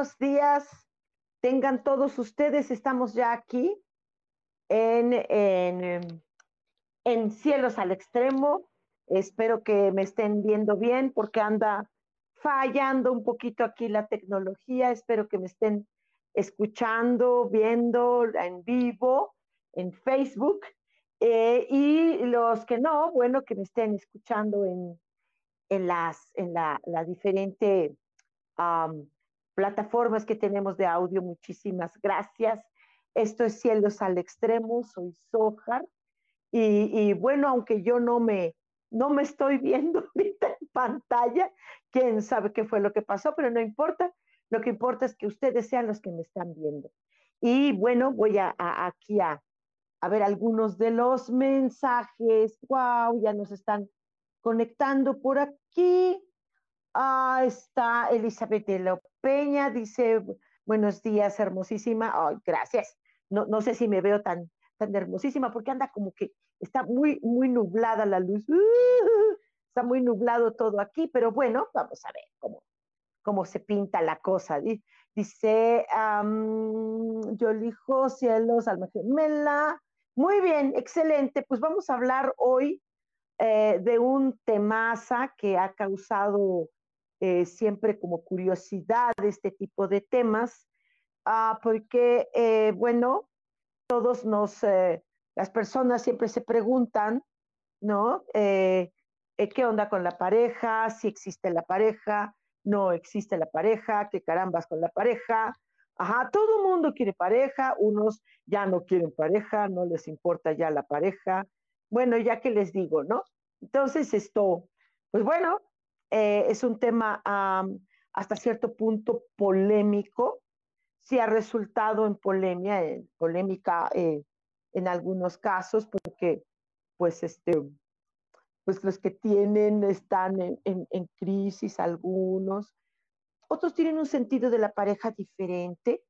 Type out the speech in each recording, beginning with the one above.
Buenos días. Tengan todos ustedes, estamos ya aquí en, en, en Cielos al Extremo. Espero que me estén viendo bien porque anda fallando un poquito aquí la tecnología. Espero que me estén escuchando, viendo en vivo, en Facebook. Eh, y los que no, bueno, que me estén escuchando en, en las en la, la diferente plataformas que tenemos de audio. Muchísimas gracias. Esto es Cielos al Extremo, soy Sojar. Y, bueno, aunque yo no me, no me estoy viendo ahorita en pantalla, quién sabe qué fue lo que pasó, pero no importa. Lo que importa es que ustedes sean los que me están viendo. Y bueno, voy a, a aquí a, a ver algunos de los mensajes. ¡Wow! Ya nos están conectando por aquí. Ah, está Elizabeth de la Peña, dice, buenos días, hermosísima. Ay, gracias. No, no sé si me veo tan, tan hermosísima porque anda como que está muy, muy nublada la luz. está muy nublado todo aquí, pero bueno, vamos a ver cómo, cómo se pinta la cosa. Dice, yo elijo cielos, alma gemela. Muy bien, excelente. Pues vamos a hablar hoy eh, de un temaza que ha causado eh, siempre como curiosidad este tipo de temas, ah, porque, eh, bueno, todos nos, eh, las personas siempre se preguntan, ¿no? ¿Qué onda con la pareja? Si existe la pareja, no existe la pareja, qué carambas con la pareja. Ajá, todo mundo quiere pareja, unos ya no quieren pareja, no les importa ya la pareja, bueno, ya que les digo, ¿no? Entonces, esto, pues bueno, eh, es un tema um, hasta cierto punto polémico, sí ha resultado en polemia, en polémica eh, en algunos casos, porque pues este, pues los que tienen están en, en, en crisis algunos, otros tienen un sentido de la pareja diferente,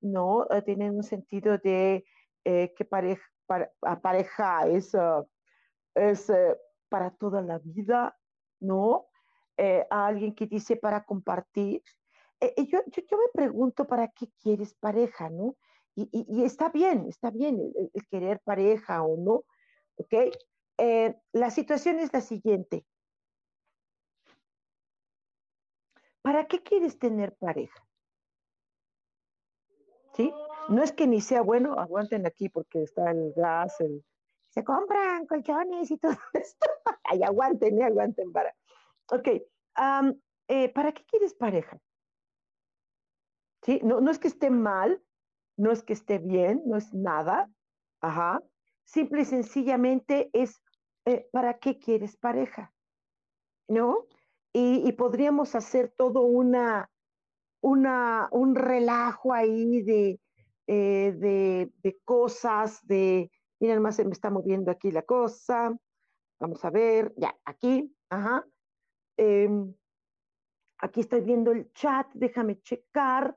¿no? Uh, tienen un sentido de eh, que pareja, para, pareja es, uh, es uh, para toda la vida, ¿no? Eh, a alguien que dice para compartir. Eh, eh, yo, yo, yo, me pregunto para qué quieres pareja, ¿no? Y, y, está bien, está bien el, querer pareja o no, ¿ok? La situación es la siguiente. ¿Para qué quieres tener pareja? ¿Sí? No es que ni sea bueno, aguanten aquí porque está el gas, el, se compran colchones y todo esto. Ay, aguanten, aguanten para. Ok, eh, ¿para qué quieres pareja? ¿Sí? No, no es que esté mal, no es que esté bien, no es nada. Ajá. Simple y sencillamente es, eh, ¿para qué quieres pareja? ¿No? Y, podríamos hacer todo una, una, un relajo ahí de, eh, de, de cosas, de, Miren más, se me está moviendo aquí la cosa. Vamos a ver, ya, aquí, ajá. Eh, aquí estoy viendo el chat, déjame checar.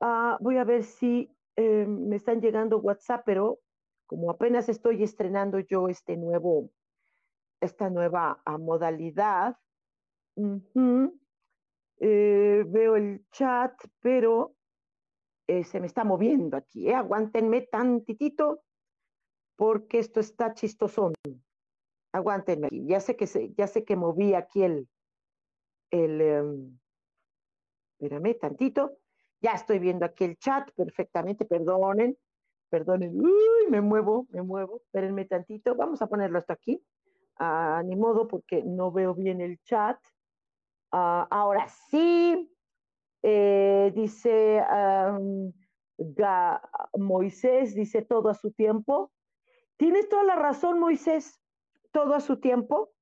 Uh, voy a ver si eh, me están llegando WhatsApp, pero como apenas estoy estrenando yo este nuevo, esta nueva uh, modalidad, eh, veo el chat, pero eh, se me está moviendo aquí. ¿eh? Aguántenme tantitito porque esto está chistosón. Aguántenme aquí. Ya sé que, ya sé que moví aquí el, el, um, espérame tantito. Ya estoy viendo aquí el chat perfectamente, perdonen, perdonen. Uy, me muevo, me muevo. Espérenme tantito. Vamos a ponerlo hasta aquí. Ah, ni modo porque no veo bien el chat. Ah, ahora sí, eh, dice Moisés, dice todo a su tiempo. Tienes toda la razón, Moisés, todo a su tiempo,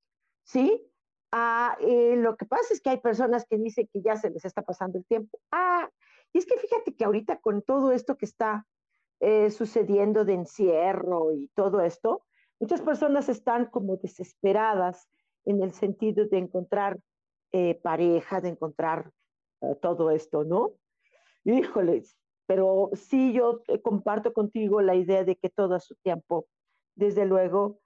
¿sí? Ah, eh, lo que pasa es que hay personas que dicen que ya se les está pasando el tiempo. Ah, y es que fíjate que ahorita con todo esto que está eh, sucediendo de encierro y todo esto, muchas personas están como desesperadas en el sentido de encontrar eh, pareja, de encontrar todo esto, ¿no? Híjoles, pero sí yo comparto contigo la idea de que todo a su tiempo, desde luego,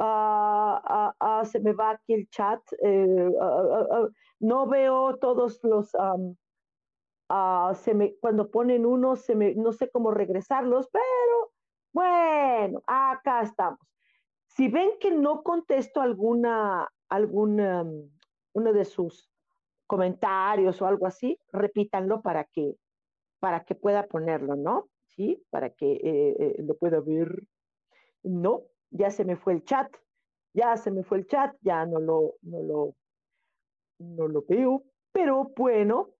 Se me va aquí el chat, eh, no veo todos los, se me, cuando ponen uno, se me, no sé cómo regresarlos, pero bueno, acá estamos. Si ven que no contesto alguna, alguna, uno de sus comentarios o algo así, repítanlo para que, para que pueda ponerlo, ¿no? Sí, para que eh, eh, lo pueda ver. No, ya se me fue el chat, ya se me fue el chat, ya no lo, no lo, no lo veo, pero bueno,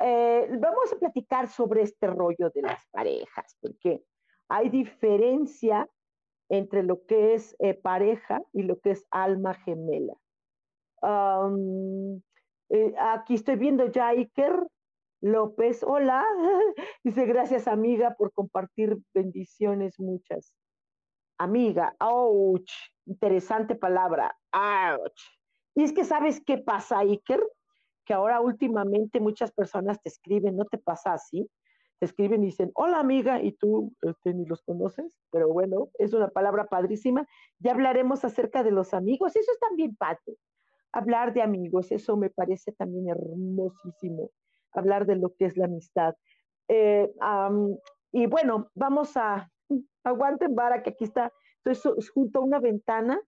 eh, vamos a platicar sobre este rollo de las parejas, porque hay diferencia entre lo que es eh, pareja y lo que es alma gemela. Eh, aquí estoy viendo ya Iker López, hola, dice gracias amiga por compartir bendiciones muchas amiga, ouch, interesante palabra, ouch. Y es que sabes qué pasa, Iker, que ahora últimamente muchas personas te escriben, ¿no te pasa así? Te escriben y dicen, hola amiga, y tú este, ni los conoces, pero bueno, es una palabra padrísima. Ya hablaremos acerca de los amigos, eso es también padre. Hablar de amigos, eso me parece también hermosísimo, hablar de lo que es la amistad. Eh, y bueno, vamos a aguanten vara que aquí está, estoy junto a una ventana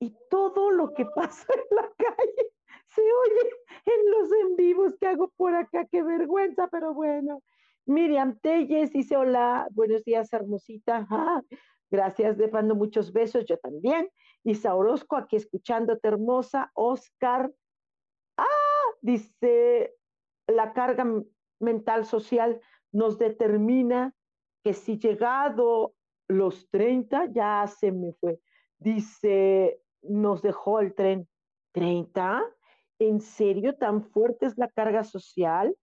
y todo lo que pasa en la calle se oye en los en vivos que hago por acá, qué vergüenza, pero bueno. Miriam Telles dice, hola, buenos días, hermosita. Ah, gracias, le mando muchos besos, yo también. Isa Orozco, aquí escuchándote, hermosa. Oscar, ah, dice, la carga mental social nos determina que si llegado los 30 ya se me fue. Dice, nos dejó el tren. ¿30? ¿En serio tan fuerte es la carga social?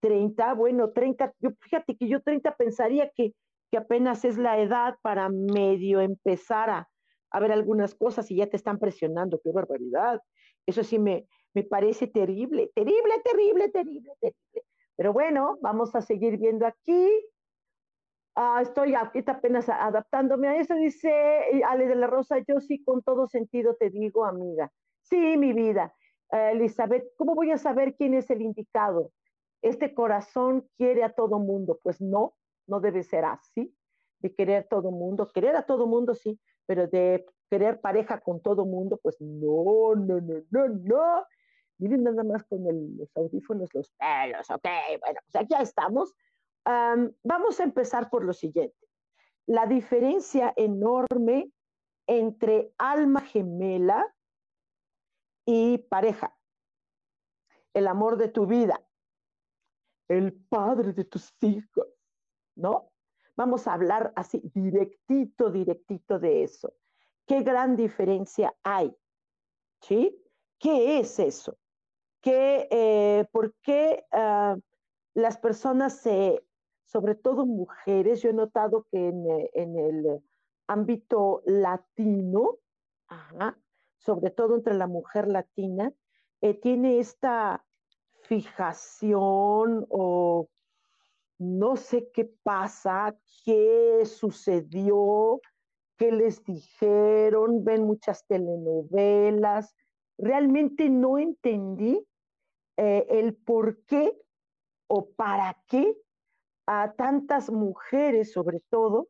30, bueno, 30, yo fíjate que yo 30 pensaría que, que apenas es la edad para medio empezar a, a, ver algunas cosas y ya te están presionando, qué barbaridad. Eso sí me, me parece terrible, terrible, terrible, terrible, terrible. Pero bueno, vamos a seguir viendo aquí. Ah, estoy ahorita apenas adaptándome a eso, dice Ale de la Rosa, yo sí con todo sentido te digo, amiga. Sí, mi vida. Eh, Elizabeth, ¿cómo voy a saber quién es el indicado? Este corazón quiere a todo mundo. Pues no, no debe ser así, de querer todo mundo. Querer a todo mundo, sí, pero de querer pareja con todo mundo, pues no, no, no, no, no. Miren nada más con los audífonos, los pelos, ok, bueno, pues aquí ya estamos vamos a empezar por lo siguiente. La diferencia enorme entre alma gemela y pareja. El amor de tu vida. El padre de tus hijos. ¿No? Vamos a hablar así directito, directito de eso. ¿Qué gran diferencia hay? ¿Sí? ¿Qué es eso? ¿Qué, eh, ¿Por qué ah, las personas se sobre todo mujeres, yo he notado que en, eh, el ámbito latino, sobre todo entre la mujer latina, eh, tiene esta fijación o no sé qué pasa, qué sucedió, qué les dijeron, ven muchas telenovelas. Realmente no entendí eh, el por qué o para qué a tantas mujeres, sobre todo,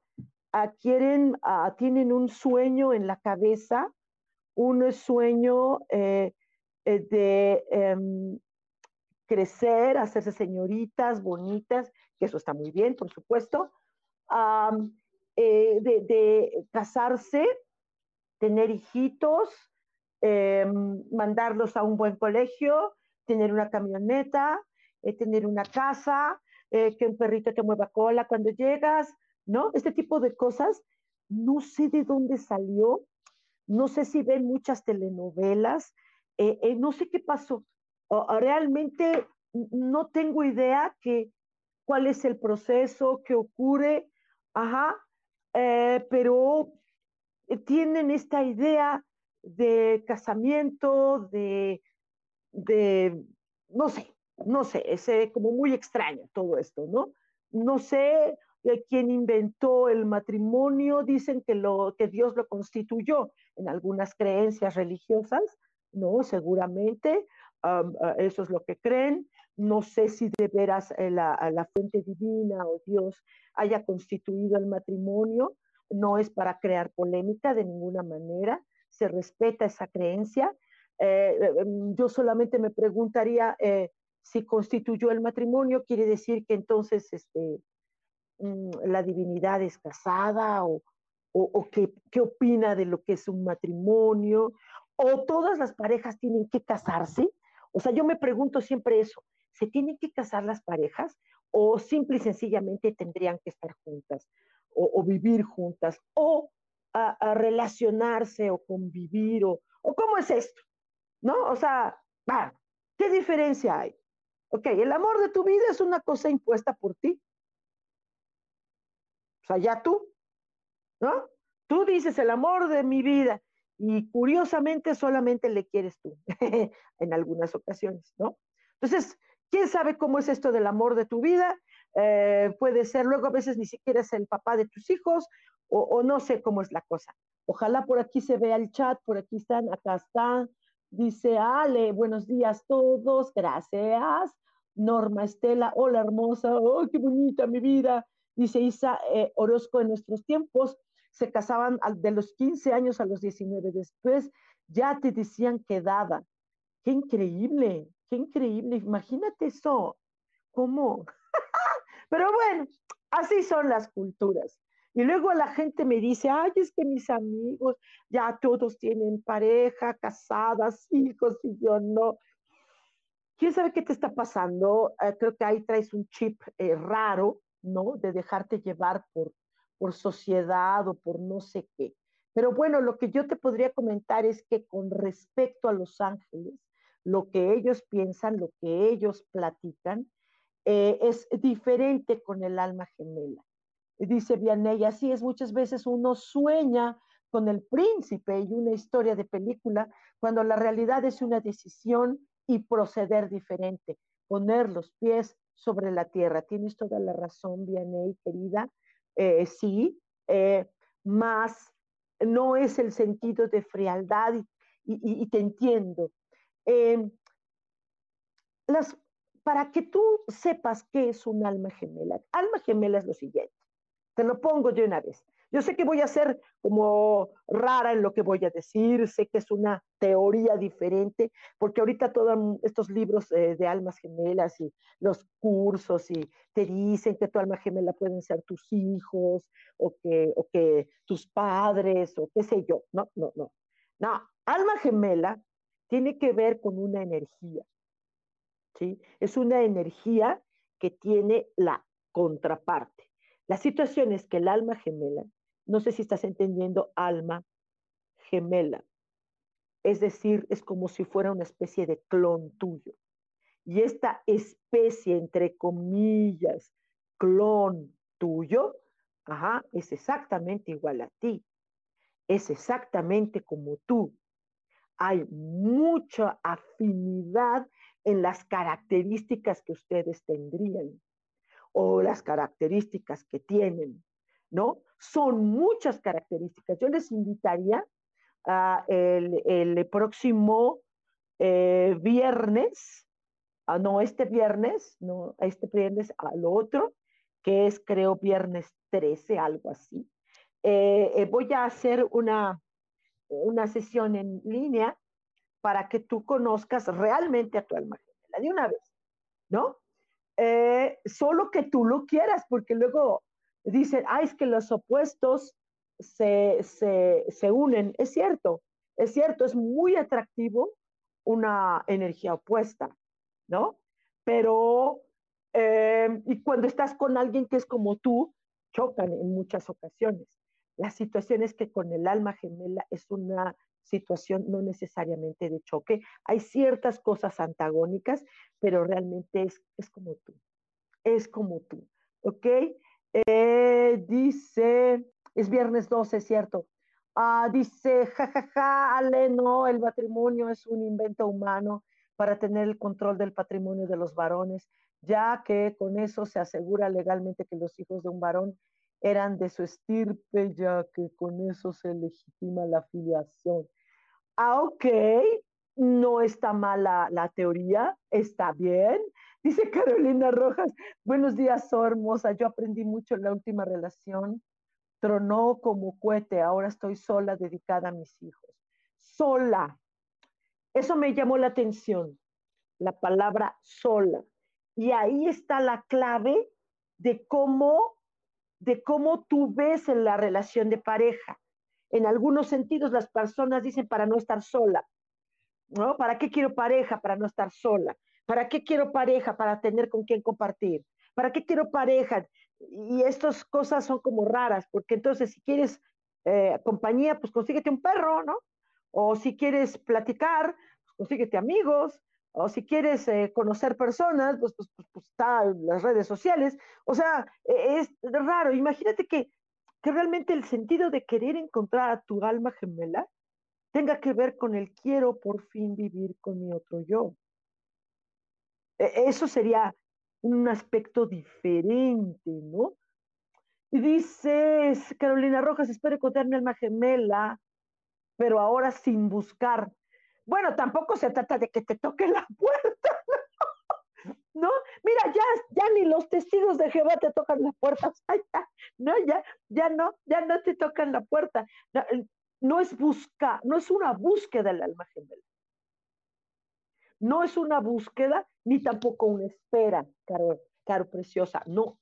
a quieren, tienen un sueño en la cabeza, un sueño eh, eh, de em, crecer, hacerse señoritas bonitas, que eso está muy bien, por supuesto, eh, de, casarse, tener hijitos, em, mandarlos a un buen colegio, tener una camioneta, eh, tener una casa, eh, que un perrito te mueva cola cuando llegas, ¿no? Este tipo de cosas, no sé de dónde salió, no sé si ven muchas telenovelas, no sé qué pasó. realmente no tengo idea que, cuál es el proceso, qué ocurre, ajá, eh, pero tienen esta idea de casamiento, de, de, no sé, no sé, es eh, como muy extraño todo esto, ¿no? No sé quién inventó el matrimonio, dicen que, lo, que Dios lo constituyó en algunas creencias religiosas, ¿no? Seguramente, eso es lo que creen, no sé si de veras eh, la, fuente divina o Dios haya constituido el matrimonio, no es para crear polémica de ninguna manera, se respeta esa creencia. Eh, em, yo solamente me preguntaría eh, si constituyó el matrimonio, quiere decir que entonces este, mm, la divinidad es casada o, qué, qué opina de lo que es un matrimonio, o todas las parejas tienen que casarse. O sea, yo me pregunto siempre eso, ¿Se tienen que casar las parejas o simple y sencillamente tendrían que estar juntas o, vivir juntas o relacionarse o convivir o, o cómo es esto? ¿No? O sea, ¿qué diferencia hay? Ok, el amor de tu vida es una cosa impuesta por ti. O sea, ya tú, ¿no? Tú dices el amor de mi vida y curiosamente solamente le quieres tú en algunas ocasiones, ¿no? Entonces, ¿Quién sabe cómo es esto del amor de tu vida? Eh, puede ser, luego a veces ni siquiera es el papá de tus hijos o, no sé cómo es la cosa. Ojalá por aquí se vea el chat, por aquí están, acá están. Dice Ale, buenos días todos, gracias. Norma Estela, hola hermosa, oh, qué bonita mi vida. Dice Isa eh, Orozco, en nuestros tiempos se casaban de los 15 años a los 19, después ya te decían quedada. Qué increíble, Qué increíble, imagínate eso. ¿Cómo? Pero bueno, así son las culturas. Y luego la gente me dice, ay, es que mis amigos ya todos tienen pareja, casadas, hijos, y yo no. ¿Quién sabe qué te está pasando? Eh, creo que ahí traes un chip eh, raro, ¿no? De dejarte llevar por, por sociedad o por no sé qué. Pero bueno, lo que yo te podría comentar es que con respecto a los ángeles, lo que ellos piensan, lo que ellos platican, eh, es diferente con el alma gemela. Dice Vianney, así es, muchas veces uno sueña con el príncipe y una historia de película, cuando la realidad es una decisión y proceder diferente, poner los pies sobre la tierra. Tienes toda la razón, Vianney, querida. Eh, sí, eh, más no es el sentido de frialdad y te entiendo. Em, las, para que tú sepas qué es un alma gemela, alma gemela es lo siguiente, te lo pongo de una vez. Yo sé que voy a ser como rara en lo que voy a decir, sé que es una teoría diferente, porque ahorita todos estos libros eh, de almas gemelas y los cursos y te dicen que tu alma gemela pueden ser tus hijos o que, o que tus padres o qué sé yo. No, no, no. No, alma gemela tiene que ver con una energía. ¿sí? Es una energía que tiene la contraparte. La situación es que el alma gemela, no sé si estás entendiendo alma gemela, es decir, es como si fuera una especie de clon tuyo. Y esta especie, entre comillas, clon tuyo, ajá, es exactamente igual a ti. Es exactamente como tú hay mucha afinidad en las características que ustedes tendrían o las características que tienen, ¿no? Son muchas características. Yo les invitaría el, próximo eh, viernes, ah, no este viernes, no este viernes, al otro, que es creo viernes 13, algo así. Eh, eh, voy a hacer una, una sesión en línea para que tú conozcas realmente a tu alma gemela de una vez. ¿no? Eh, solo que tú lo quieras, porque luego dicen, ah, es que los opuestos se, se, unen. Es cierto, es cierto, es muy atractivo una energía opuesta, ¿no? Pero, eh, y cuando estás con alguien que es como tú, chocan en muchas ocasiones. La situación es que con el alma gemela es una situación no necesariamente de choque. Hay ciertas cosas antagónicas, pero realmente es, es como tú. Es como tú. ¿Ok? Eh, dice, es viernes 12, ¿cierto? Ah, dice, jajaja, ja, Ale, no, el matrimonio es un invento humano para tener el control del patrimonio de los varones, ya que con eso se asegura legalmente que los hijos de un varón eran de su estirpe, ya que con eso se legitima la filiación. Ah, ok, no está mala la teoría, está bien. Dice Carolina Rojas, buenos días, oh, hermosa, yo aprendí mucho en la última relación, tronó como cohete, ahora estoy sola, dedicada a mis hijos. Sola. Eso me llamó la atención, la palabra sola. Y ahí está la clave de cómo de cómo tú ves en la relación de pareja. En algunos sentidos las personas dicen para no estar sola, ¿no? ¿Para qué quiero pareja? Para no estar sola. ¿Para qué quiero pareja? Para tener con quién compartir. ¿Para qué quiero pareja? Y estas cosas son como raras, porque entonces si quieres eh, compañía, pues consíguete un perro, ¿no? O si quieres platicar, pues consíguete amigos, o si quieres eh, conocer personas, pues, pues, pues, están las redes sociales. O sea, e, es raro. Imagínate que, que realmente el sentido de querer encontrar a tu alma gemela tenga que ver con el quiero por fin vivir con mi otro yo. E, eso sería un aspecto diferente, ¿no? Y dices, Carolina Rojas, espero encontrar mi alma gemela, pero ahora sin buscar bueno, tampoco se trata de que te toquen la puerta, ¿no? Mira, ya, ya ni los testigos de Jehová te tocan la puerta, no, ya, ya no, ya no te tocan la puerta. No, es buscar, no es una búsqueda del alma gemela. No es una búsqueda ni tampoco una espera, caro, caro preciosa, no.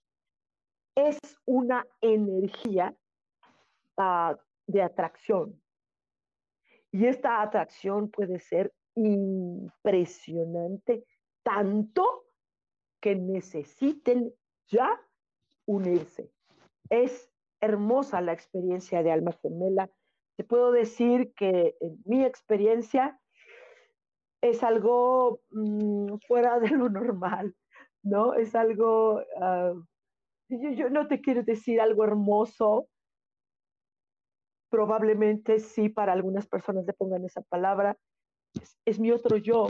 Es una energía uh, de atracción, y esta atracción puede ser impresionante, tanto que necesiten ya unirse. Es hermosa la experiencia de alma gemela. Te puedo decir que en mi experiencia es algo mm, fuera de lo normal, ¿no? Es algo, ah, yo, no te quiero decir algo hermoso, probablemente sí para algunas personas le pongan esa palabra, es, mi otro yo.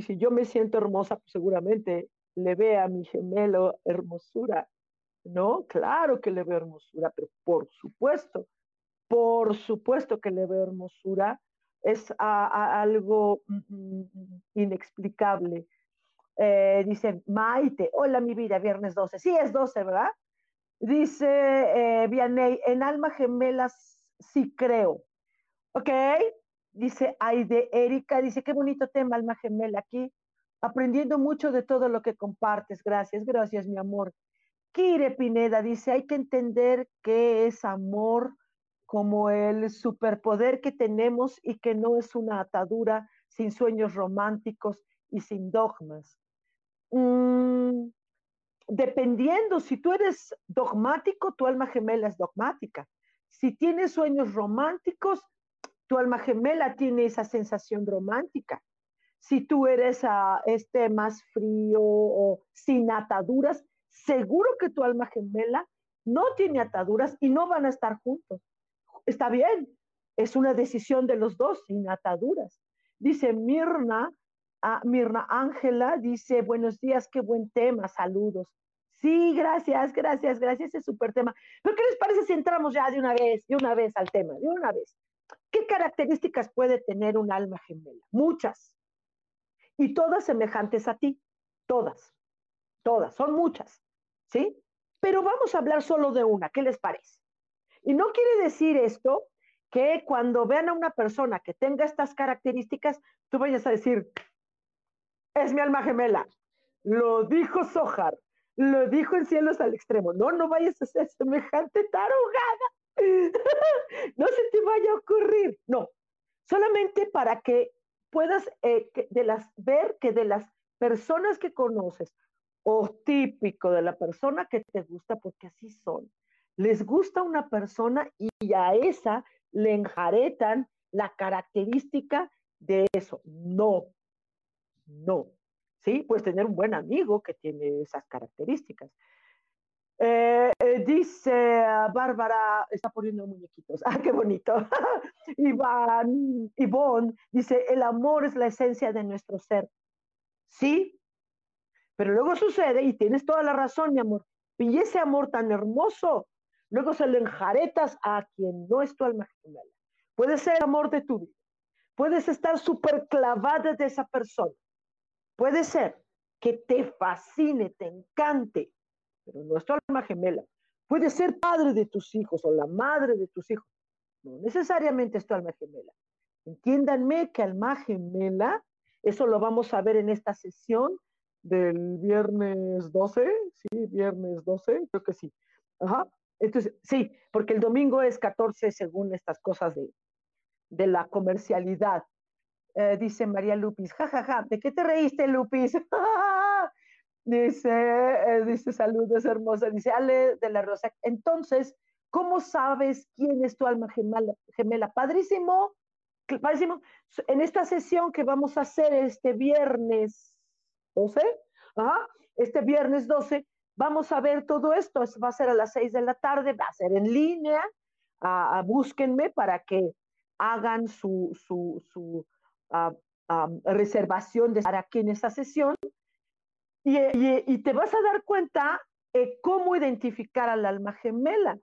Y si yo me siento hermosa, pues seguramente le ve a mi gemelo hermosura, ¿no? Claro que le veo hermosura, pero por supuesto, por supuesto que le veo hermosura, es algo mm, mm, inexplicable. Eh, dice Maite, hola mi vida, viernes 12. Sí, es 12, ¿verdad? Dice eh, Vianey, en alma gemelas sí creo. Ok, dice Aide Erika, dice, qué bonito tema, alma gemela aquí, aprendiendo mucho de todo lo que compartes. Gracias, gracias, mi amor. Kire Pineda dice, hay que entender que es amor como el superpoder que tenemos y que no es una atadura sin sueños románticos y sin dogmas. Mm, dependiendo, si tú eres dogmático, tu alma gemela es dogmática. Si tienes sueños románticos, tu alma gemela tiene esa sensación romántica. Si tú eres uh, este más frío o sin ataduras, seguro que tu alma gemela no tiene ataduras y no van a estar juntos. Está bien, es una decisión de los dos, sin ataduras. Dice Mirna, ah, Mirna Ángela, dice, buenos días, qué buen tema, saludos. Sí, gracias, gracias, gracias, es súper tema. Pero ¿qué les parece si entramos ya de una vez, de una vez al tema, de una vez? ¿Qué características puede tener un alma gemela? Muchas. Y todas semejantes a ti. Todas. Todas. Son muchas. ¿Sí? Pero vamos a hablar solo de una. ¿Qué les parece? Y no quiere decir esto que cuando vean a una persona que tenga estas características, tú vayas a decir, es mi alma gemela. Lo dijo Sojar, lo dijo en cielos al extremo. No, no vayas a ser semejante tarugada. no se te vaya a ocurrir. No, solamente para que puedas eh, de las, ver que de las personas que conoces o típico de la persona que te gusta, porque así son, les gusta una persona y a esa le enjaretan la característica de eso. No, no. Sí, puedes tener un buen amigo que tiene esas características. Eh, eh, dice Bárbara, está poniendo muñequitos. Ah, qué bonito. Iván, Ivonne dice, el amor es la esencia de nuestro ser. Sí, pero luego sucede, y tienes toda la razón, mi amor, y ese amor tan hermoso, luego se lo enjaretas a quien no es tu alma gemela. Puede ser el amor de tu vida. Puedes estar súper clavada de esa persona. Puede ser que te fascine, te encante, pero no es tu alma gemela. Puede ser padre de tus hijos o la madre de tus hijos. No necesariamente es tu alma gemela. Entiéndanme que alma gemela, eso lo vamos a ver en esta sesión del viernes 12, sí, viernes 12, creo que sí. Ajá. Entonces, sí, porque el domingo es 14 según estas cosas de, de la comercialidad. Eh, dice María Lupis, jajaja, ja, ja. ¿de qué te reíste, Lupis? dice, eh, dice, saludos hermosa, dice Ale de la Rosa. Entonces, ¿cómo sabes quién es tu alma gemela? gemela? Padrísimo, padrísimo. En esta sesión que vamos a hacer este viernes 12, este viernes 12, vamos a ver todo esto. Va a ser a las 6 de la tarde, va a ser en línea. a búsquenme para que hagan su, su, su reservación de estar aquí en esta sesión y, te vas a dar cuenta cómo identificar al alma gemela.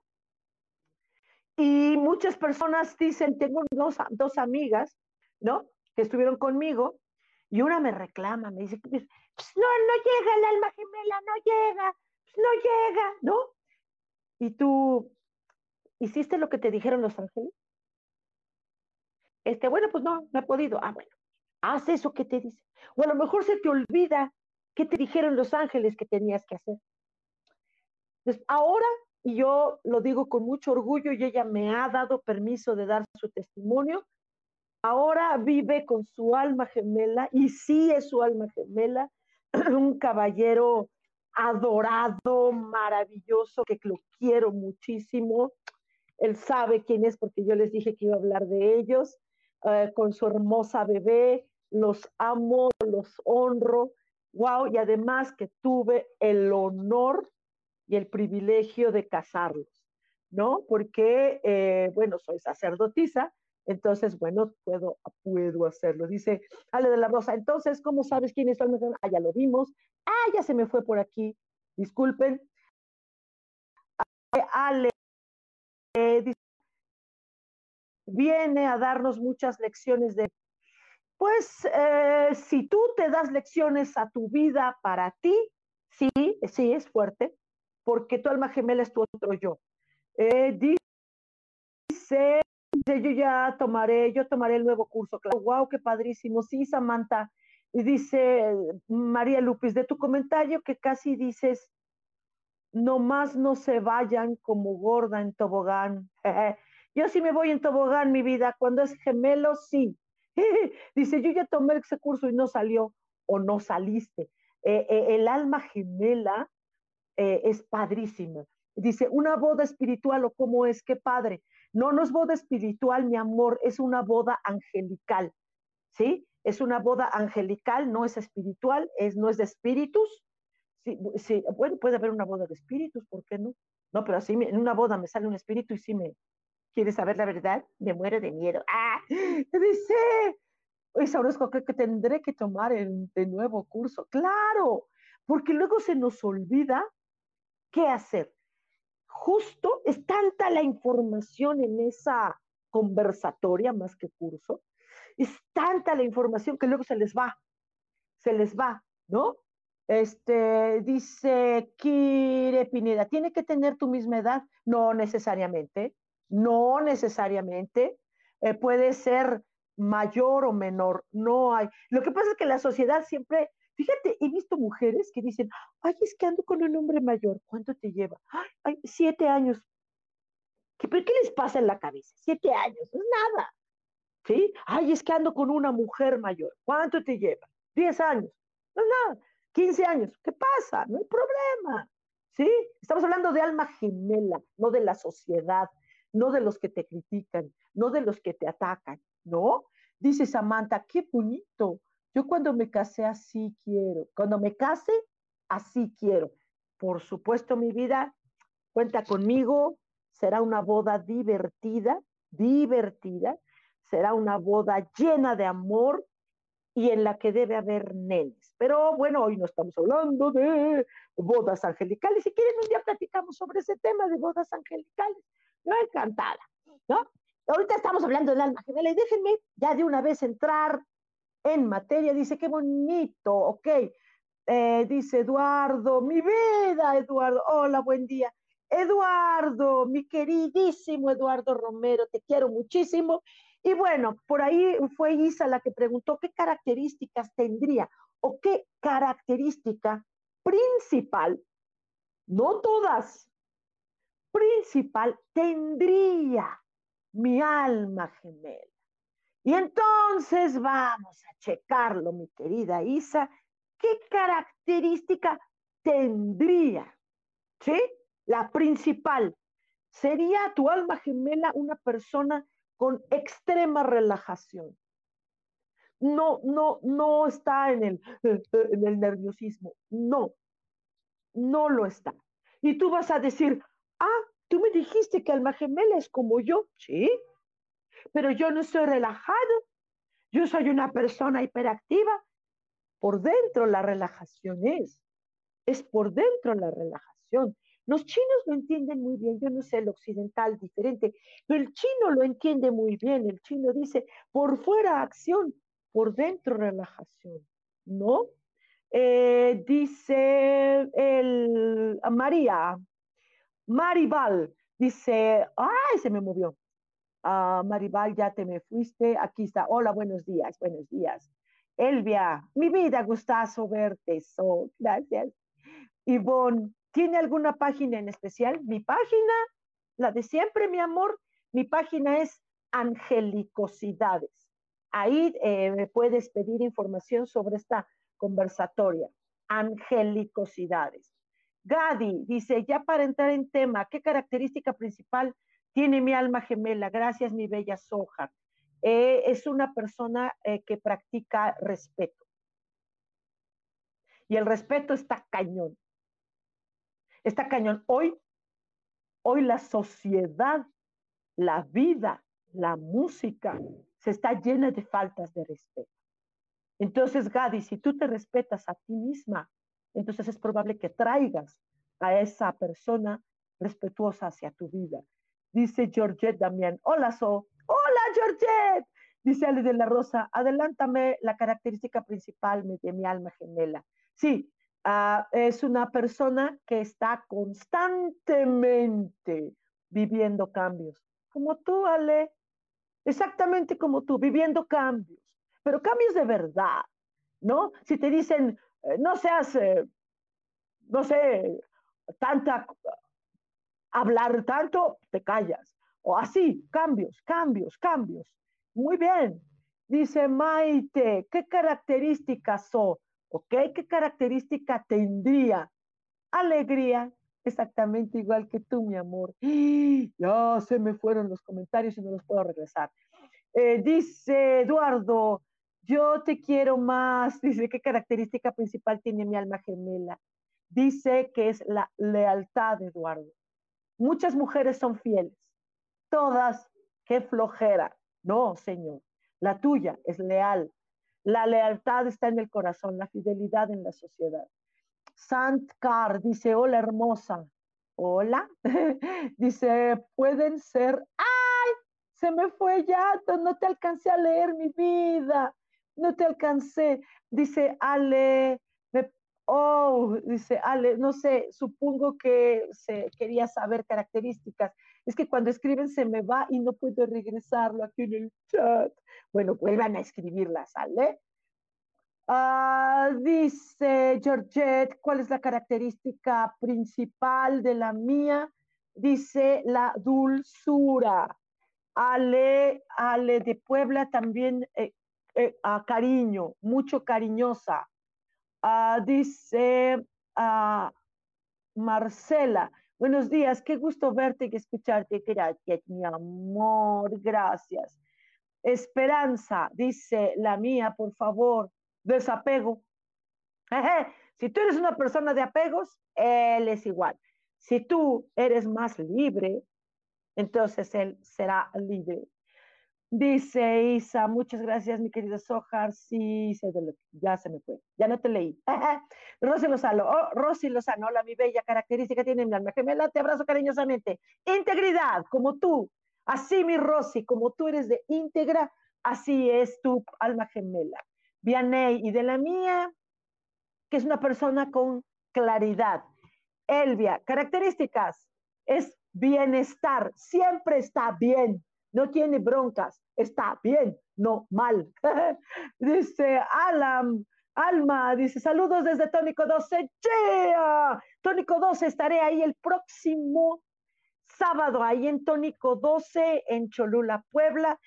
Y muchas personas dicen, tengo dos, dos amigas, ¿no? Que estuvieron conmigo y una me reclama, me dice, pues no, no llega el alma gemela, no llega, pues no llega, ¿no? Y tú, ¿hiciste lo que te dijeron los ángeles? Este, bueno, pues no, no he podido. Ah, bueno, haz eso que te dice. O a lo mejor se te olvida qué te dijeron los ángeles que tenías que hacer. Ahora, y yo lo digo con mucho orgullo, y ella me ha dado permiso de dar su testimonio, ahora vive con su alma gemela, y sí es su alma gemela, un caballero adorado, maravilloso, que lo quiero muchísimo. Él sabe quién es porque yo les dije que iba a hablar de ellos. Eh, con su hermosa bebé, los amo, los honro, wow, y además que tuve el honor y el privilegio de casarlos, ¿no? Porque, eh, bueno, soy sacerdotisa, entonces, bueno, puedo, puedo hacerlo. Dice Ale de la Rosa, entonces, ¿cómo sabes quién es el Ah, ya lo vimos. Ah, ya se me fue por aquí. Disculpen. Ale, eh, viene a darnos muchas lecciones de, pues eh, si tú te das lecciones a tu vida para ti, sí, sí, es fuerte, porque tu alma gemela es tu otro yo. Eh, dice, yo ya tomaré, yo tomaré el nuevo curso. Claro, wow, qué padrísimo. Sí, Samantha. Y dice María Lupis, de tu comentario que casi dices, nomás no se vayan como gorda en tobogán. Yo sí me voy en tobogán, mi vida. Cuando es gemelo, sí. Dice, yo ya tomé ese curso y no salió o no saliste. Eh, eh, el alma gemela eh, es padrísima. Dice, una boda espiritual o cómo es, qué padre. No, no es boda espiritual, mi amor, es una boda angelical. ¿Sí? Es una boda angelical, no es espiritual, es, no es de espíritus. Sí, sí, bueno, puede haber una boda de espíritus, ¿por qué no? No, pero así en una boda me sale un espíritu y sí me, ¿Quieres saber la verdad? Me muero de miedo. ¡Ah! Dice, Isaurosco, creo que tendré que tomar el de nuevo curso. Claro, porque luego se nos olvida qué hacer. Justo es tanta la información en esa conversatoria más que curso, es tanta la información que luego se les va, se les va, ¿no? Este, dice Kire Pineda, ¿tiene que tener tu misma edad? No necesariamente. No necesariamente. Eh, puede ser mayor o menor. No hay. Lo que pasa es que la sociedad siempre Fíjate, he visto mujeres que dicen, ay, es que ando con un hombre mayor, ¿cuánto te lleva? Ay, siete años. ¿Qué, ¿Qué les pasa en la cabeza? Siete años, no es nada. ¿Sí? Ay, es que ando con una mujer mayor, ¿cuánto te lleva? Diez años, no es nada. Quince años, ¿qué pasa? No hay problema. ¿Sí? Estamos hablando de alma gemela, no de la sociedad, no de los que te critican, no de los que te atacan, ¿no? Dice Samantha, qué bonito. Yo cuando me casé así quiero. Cuando me case, así quiero. Por supuesto, mi vida, cuenta conmigo. Será una boda divertida, divertida. Será una boda llena de amor y en la que debe haber nenes. Pero bueno, hoy no estamos hablando de bodas angelicales. Si quieren, un día platicamos sobre ese tema de bodas angelicales. Yo encantada, ¿no? Ahorita estamos hablando del alma gemela y déjenme ya de una vez entrar en materia. Dice, qué bonito, ok. Eh, dice Eduardo, mi vida, Eduardo. Hola, buen día. Eduardo, mi queridísimo Eduardo Romero, te quiero muchísimo. Y bueno, por ahí fue Isa la que preguntó qué características tendría o qué característica principal, no todas, principal tendría mi alma gemela. Y entonces vamos a checarlo, mi querida Isa, ¿qué característica tendría? ¿Sí? La principal. Sería tu alma gemela una persona con extrema relajación. No, no, no está en el, en el nerviosismo. No, no lo está. Y tú vas a decir, ah, Tú me dijiste que alma gemela es como yo, sí, pero yo no soy relajado, yo soy una persona hiperactiva. Por dentro la relajación es, es por dentro la relajación. Los chinos lo entienden muy bien, yo no sé el occidental diferente, pero el chino lo entiende muy bien. El chino dice, por fuera acción, por dentro relajación, ¿no? Eh, dice el, María, Maribal dice, ay, se me movió. Ah, Maribal, ya te me fuiste. Aquí está. Hola, buenos días, buenos días. Elvia, mi vida, gustazo verte. So, gracias. Ivonne, ¿tiene alguna página en especial? Mi página, la de siempre, mi amor. Mi página es Angelicosidades. Ahí eh, me puedes pedir información sobre esta conversatoria. Angelicosidades. Gadi dice, ya para entrar en tema, ¿qué característica principal tiene mi alma gemela? Gracias, mi bella Soja. Eh, es una persona eh, que practica respeto. Y el respeto está cañón. Está cañón. Hoy, hoy la sociedad, la vida, la música, se está llena de faltas de respeto. Entonces, Gadi, si tú te respetas a ti misma, entonces es probable que traigas a esa persona respetuosa hacia tu vida. Dice Georgette Damián, hola So, hola Georgette, dice Ale de la Rosa, adelántame la característica principal de mi alma gemela. Sí, ah, es una persona que está constantemente viviendo cambios, como tú, Ale, exactamente como tú, viviendo cambios, pero cambios de verdad, ¿no? Si te dicen, no seas, eh, no sé, tanta, hablar tanto, te callas. O así, cambios, cambios, cambios. Muy bien. Dice Maite, ¿qué características son? ¿Ok? ¿Qué característica tendría? Alegría, exactamente igual que tú, mi amor. Ya se me fueron los comentarios y no los puedo regresar. Eh, dice Eduardo, yo te quiero más. Dice, ¿qué característica principal tiene mi alma gemela? Dice que es la lealtad, Eduardo. Muchas mujeres son fieles. Todas, qué flojera. No, Señor. La tuya es leal. La lealtad está en el corazón, la fidelidad en la sociedad. Sant Car dice, hola hermosa. Hola. dice, pueden ser, ay, se me fue ya, no te alcancé a leer mi vida no te alcancé. Dice Ale, oh, dice Ale, no sé, supongo que se quería saber características. Es que cuando escriben se me va y no puedo regresarlo aquí en el chat. Bueno, vuelvan a escribirlas, ¿sale? Ah, dice Georgette, ¿cuál es la característica principal de la mía? Dice la dulzura. Ale, Ale de Puebla también, eh, eh, cariño, mucho cariñosa. Ah, dice ah, Marcela, buenos días, qué gusto verte y escucharte. Gracias, mi amor, gracias. Esperanza, dice la mía, por favor, desapego. Si tú eres una persona de apegos, él es igual. Si tú eres más libre, entonces él será libre. Dice Isa, muchas gracias, mi querido Sojar. Sí, ya se me fue, ya no te leí. Rosy Lozano, oh, Rosy Lozano, hola, mi bella característica tiene mi alma gemela, te abrazo cariñosamente. Integridad, como tú, así mi Rosy, como tú eres de íntegra, así es tu alma gemela. Vianey, y de la mía, que es una persona con claridad. Elvia, características, es bienestar, siempre está bien, no tiene broncas, está bien, no mal. dice Alam, Alma, dice saludos desde Tónico 12, yeah. Tónico 12, estaré ahí el próximo sábado, ahí en Tónico 12, en Cholula, Puebla.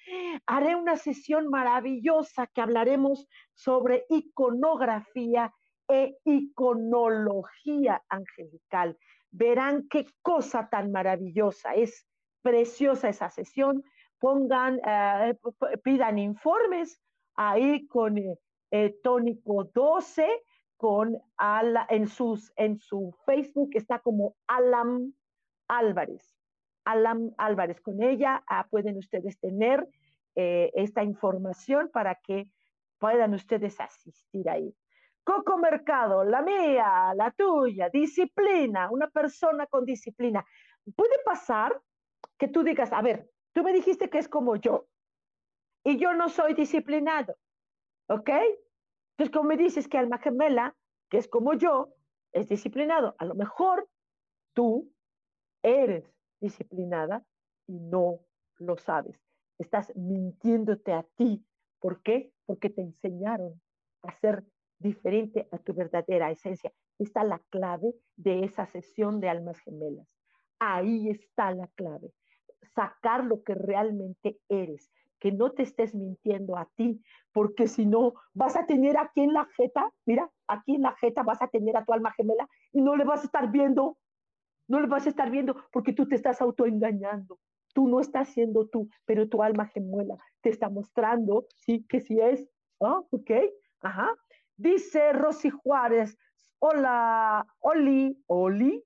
Haré una sesión maravillosa que hablaremos sobre iconografía e iconología angelical. Verán qué cosa tan maravillosa. Es preciosa esa sesión. Pongan, eh, pidan informes ahí con eh, eh, Tónico 12, con en, en su Facebook está como Alam Álvarez. Alam Álvarez. Con ella ah, pueden ustedes tener esta información para que puedan ustedes asistir ahí. Coco Mercado, la mía, la tuya, disciplina, una persona con disciplina. Puede pasar que tú digas, a ver, tú me dijiste que es como yo y yo no soy disciplinado, ¿ok? Entonces, como me dices que alma gemela, que es como yo, es disciplinado, a lo mejor tú eres disciplinada y no lo sabes. Estás mintiéndote a ti. ¿Por qué? Porque te enseñaron a ser diferente a tu verdadera esencia. Está la clave de esa sesión de almas gemelas. Ahí está la clave. Sacar lo que realmente eres, que no te estés mintiendo a ti, porque si no, vas a tener aquí en la jeta, mira, aquí en la jeta vas a tener a tu alma gemela y no le vas a estar viendo, no le vas a estar viendo porque tú te estás autoengañando. Tú no estás siendo tú, pero tu alma gemela te está mostrando, sí, que sí es. ¿Ah? ¿Ok? Ajá. Dice Rosy Juárez, hola, Oli, Oli,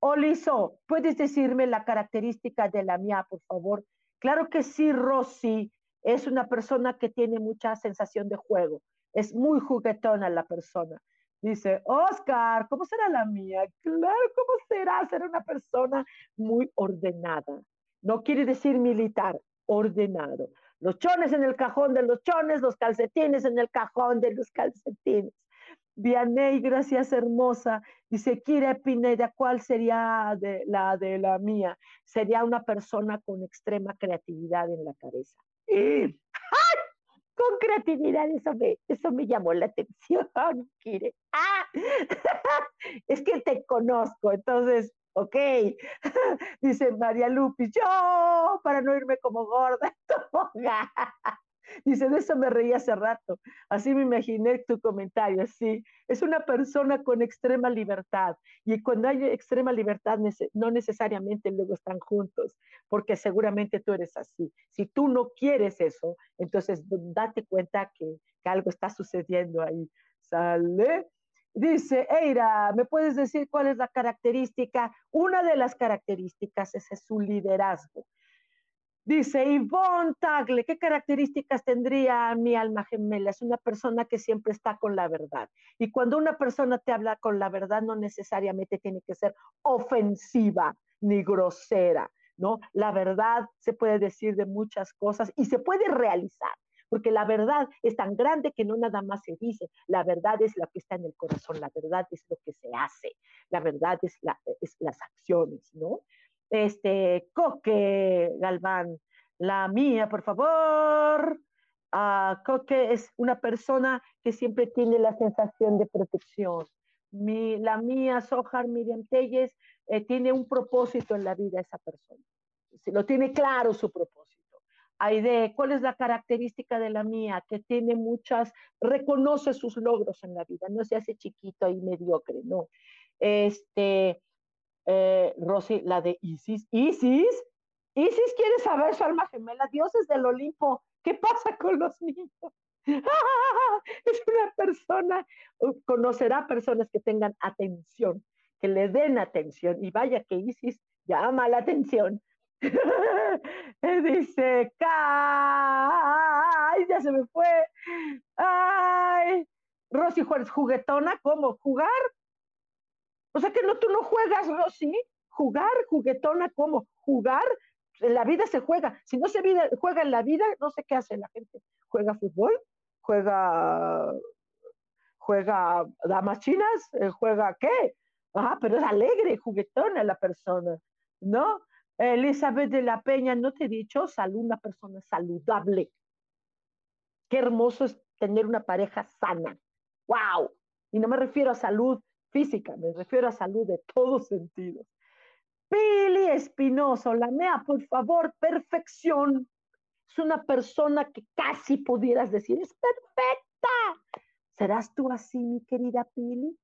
Oliso, ¿puedes decirme la característica de la mía, por favor? Claro que sí, Rosy, es una persona que tiene mucha sensación de juego, es muy juguetona la persona. Dice, Oscar, ¿cómo será la mía? Claro, ¿cómo será? Ser una persona muy ordenada. No quiere decir militar, ordenado los chones en el cajón de los chones, los calcetines en el cajón de los calcetines. Vianey, gracias hermosa. Dice Kira Pineda, ¿cuál sería de, la de la mía? Sería una persona con extrema creatividad en la cabeza. Con creatividad, eso me, eso me llamó la atención, Kire. ¡Ah! es que te conozco, entonces ok. Dice María Lupis, yo, para no irme como gorda, Dice, de eso me reí hace rato. Así me imaginé tu comentario. Sí, es una persona con extrema libertad. Y cuando hay extrema libertad, no necesariamente luego están juntos, porque seguramente tú eres así. Si tú no quieres eso, entonces date cuenta que, que algo está sucediendo ahí. ¿Sale? Dice, Eira, ¿me puedes decir cuál es la característica? Una de las características es su liderazgo. Dice Yvonne Tagle, ¿qué características tendría mi alma gemela? Es una persona que siempre está con la verdad. Y cuando una persona te habla con la verdad, no necesariamente tiene que ser ofensiva ni grosera, ¿no? La verdad se puede decir de muchas cosas y se puede realizar porque la verdad es tan grande que no nada más se dice, la verdad es lo que está en el corazón, la verdad es lo que se hace, la verdad es, las acciones, ¿no? Este, Coque Galván, la mía, por favor. Ah, creo que es una persona que siempre tiene la sensación de protección. Mi, la mía, Sohar Miriam Telles, eh, tiene un propósito en la vida esa persona. Si lo tiene claro su propósito. Aide, ¿cuál es la característica de la mía? Que tiene muchas, reconoce sus logros en la vida, no se hace chiquito y mediocre, no. Este, eh, Rosy, la de Isis. Isis, Isis quiere saber su alma gemela, dioses del Olimpo, ¿qué pasa con los niños? es una persona, conocerá personas que tengan atención, que le den atención. Y vaya que Isis llama la atención. Dice, ¡ay! Ya se me fue. ¡Ay! Rosy Juárez, juguetona, ¿cómo? ¿Jugar? O sea que no, tú no juegas, Rosy. Jugar, juguetona, ¿cómo? Jugar. En la vida se juega. Si no se juega en la vida, no sé qué hace la gente. ¿Juega fútbol? juega, juega damas chinas, eh, juega qué. Ah, pero es alegre, juguetona la persona, ¿no? Elizabeth de la Peña, no te he dicho, salud, una persona saludable. Qué hermoso es tener una pareja sana. ¡Wow! Y no me refiero a salud física, me refiero a salud de todos sentidos. Pili Espinoso, la mea, por favor, perfección es una persona que casi pudieras decir, es perfecta. ¿Serás tú así, mi querida Pili?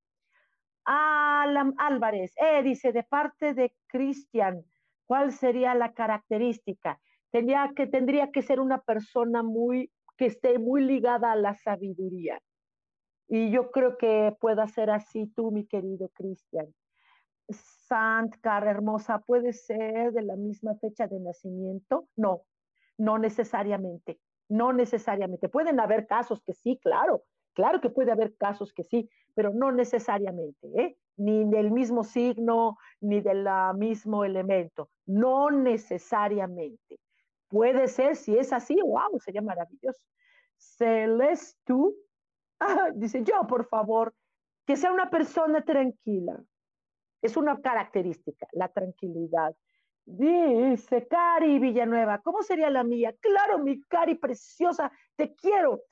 Alan Álvarez, eh, dice, de parte de Cristian, ¿cuál sería la característica? Tendría que, tendría que ser una persona muy, que esté muy ligada a la sabiduría. Y yo creo que pueda ser así tú, mi querido Cristian. Sant, cara hermosa, ¿puede ser de la misma fecha de nacimiento? No, no necesariamente, no necesariamente. Pueden haber casos que sí, claro, claro que puede haber casos que sí, pero no necesariamente, ¿eh? ni del mismo signo, ni del mismo elemento, no necesariamente. Puede ser, si es así, wow, sería maravilloso. Celestu, ah, dice yo, por favor, que sea una persona tranquila. Es una característica, la tranquilidad. Dice Cari Villanueva, ¿cómo sería la mía? Claro, mi Cari preciosa, te quiero.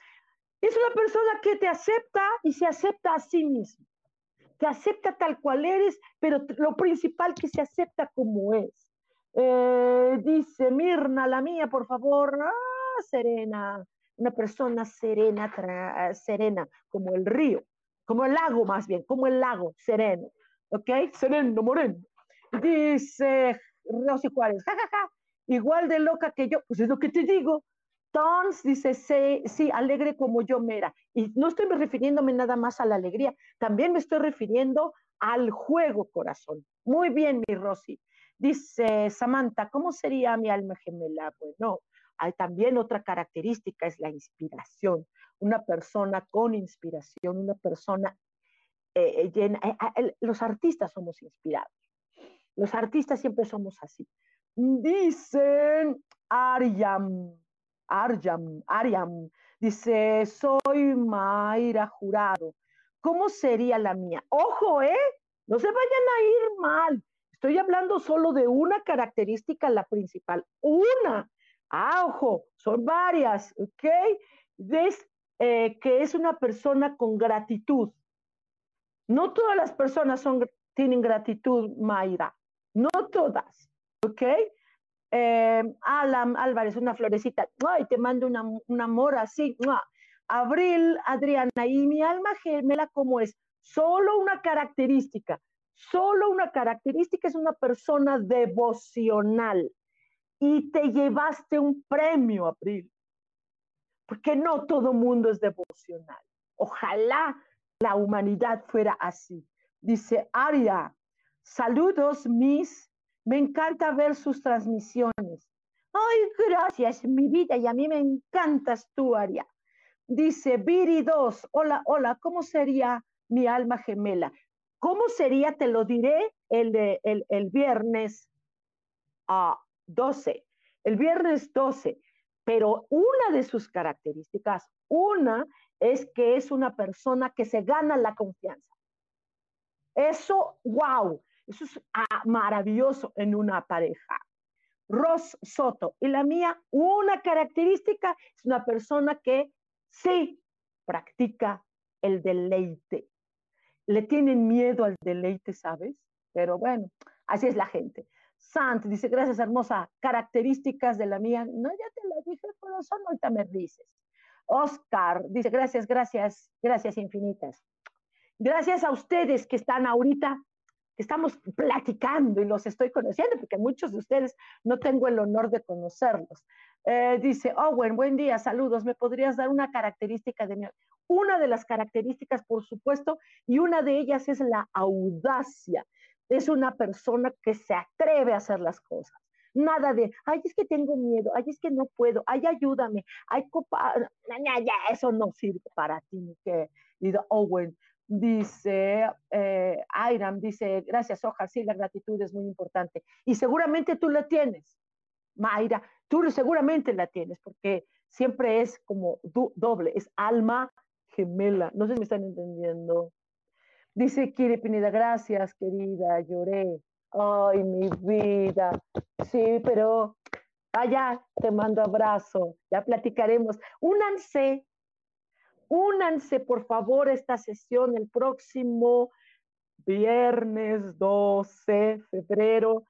Es una persona que te acepta y se acepta a sí mismo. Te acepta tal cual eres, pero lo principal que se acepta como es. Eh, dice Mirna, la mía, por favor. Ah, serena, una persona serena, serena, como el río, como el lago más bien, como el lago, sereno. ¿Ok? Sereno, moreno. Dice Rosy Juárez, jajaja, igual de loca que yo, pues es lo que te digo. Tons dice, sí, sí, alegre como yo mera. Y no estoy refiriéndome nada más a la alegría, también me estoy refiriendo al juego, corazón. Muy bien, mi Rosy. Dice Samantha, ¿cómo sería mi alma gemela? Bueno, hay también otra característica, es la inspiración. Una persona con inspiración, una persona eh, llena. Eh, los artistas somos inspirados. Los artistas siempre somos así. Dicen Ariam, Ariam, Ariam, dice, soy Mayra Jurado. ¿Cómo sería la mía? Ojo, ¿eh? No se vayan a ir mal. Estoy hablando solo de una característica, la principal. Una. Ah, ojo, son varias, ¿ok? Es eh, que es una persona con gratitud. No todas las personas son, tienen gratitud, Mayra. No todas, ¿ok? Eh, Alan Álvarez, una florecita, ay, te mando una, un amor así, Abril, Adriana, y mi alma gemela, ¿cómo es? Solo una característica, solo una característica es una persona devocional. Y te llevaste un premio, Abril, porque no todo mundo es devocional. Ojalá la humanidad fuera así. Dice Aria, Saludos, Miss. Me encanta ver sus transmisiones. Ay, gracias, mi vida, y a mí me encantas tú, Aria. Dice Viri 2, hola, hola, ¿cómo sería mi alma gemela? ¿Cómo sería? Te lo diré el, de, el, viernes a 12, el viernes 12, pero una de sus características, una es que es una persona que se gana la confianza. Eso, wow, eso es ah, maravilloso en una pareja. Ros Soto. Y la mía, una característica, es una persona que sí practica el deleite. Le tienen miedo al deleite, ¿sabes? Pero bueno, así es la gente. Sant dice, gracias hermosa, características de la mía. No, ya te la dije, corazón, ahorita me dices. Oscar dice, gracias, gracias, gracias infinitas. Gracias a ustedes que están ahorita, que estamos platicando y los estoy conociendo, porque muchos de ustedes no tengo el honor de conocerlos. Eh, dice, Owen, buen día, saludos. ¿Me podrías dar una característica de mi... Una de las características, por supuesto, y una de ellas es la audacia. Es una persona que se atreve a hacer las cosas. Nada de, ay, es que tengo miedo, ay, es que no puedo, ay, ayúdame, ay, copa, ya, eso no sirve para ti, que, Owen, dice, eh, dice, gracias, Oja, sí, la gratitud es muy importante. Y seguramente tú la tienes, Mayra, tú seguramente la tienes, porque siempre es como doble, es alma gemela. No sé si me están entendiendo. Dice Kiri Pineda, gracias, querida, lloré. Ay, mi vida. Sí, pero allá te mando abrazo, ya platicaremos. Únanse, únanse por favor a esta sesión el próximo viernes 12 de febrero.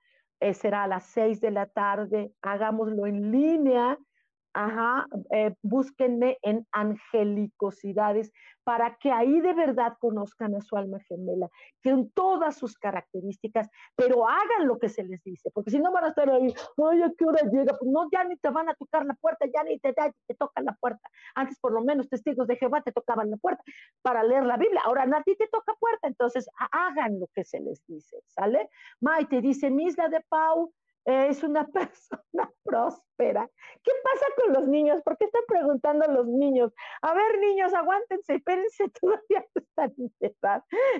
Será a las 6 de la tarde. Hagámoslo en línea Ajá, eh, búsquenme en angelicosidades para que ahí de verdad conozcan a su alma gemela, que en todas sus características, pero hagan lo que se les dice, porque si no van a estar ahí, ay, ¿a qué hora llega? Pues no, ya ni te van a tocar la puerta, ya ni te, tocan la puerta. Antes por lo menos testigos de Jehová te tocaban la puerta para leer la Biblia, ahora a ti te toca puerta, entonces hagan lo que se les dice, ¿sale? Maite dice, Misla de Pau, es una persona próspera. ¿Qué pasa con los niños? ¿Por qué están preguntando a los niños? A ver, niños, aguántense, espérense, todavía están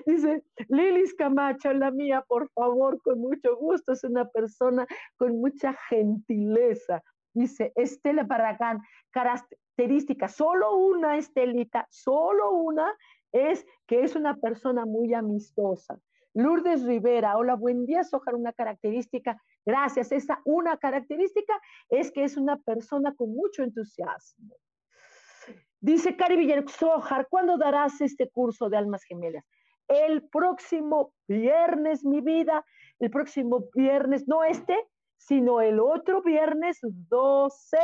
Dice Lilis Camacho, la mía, por favor, con mucho gusto, es una persona con mucha gentileza. Dice Estela Barragán, característica, solo una Estelita, solo una es que es una persona muy amistosa. Lourdes Rivera, hola, buen día, Sojar, una característica Gracias. Esa una característica es que es una persona con mucho entusiasmo. Dice Cari Sojar, ¿cuándo darás este curso de almas gemelas? El próximo viernes, mi vida, el próximo viernes, no este, sino el otro viernes 12,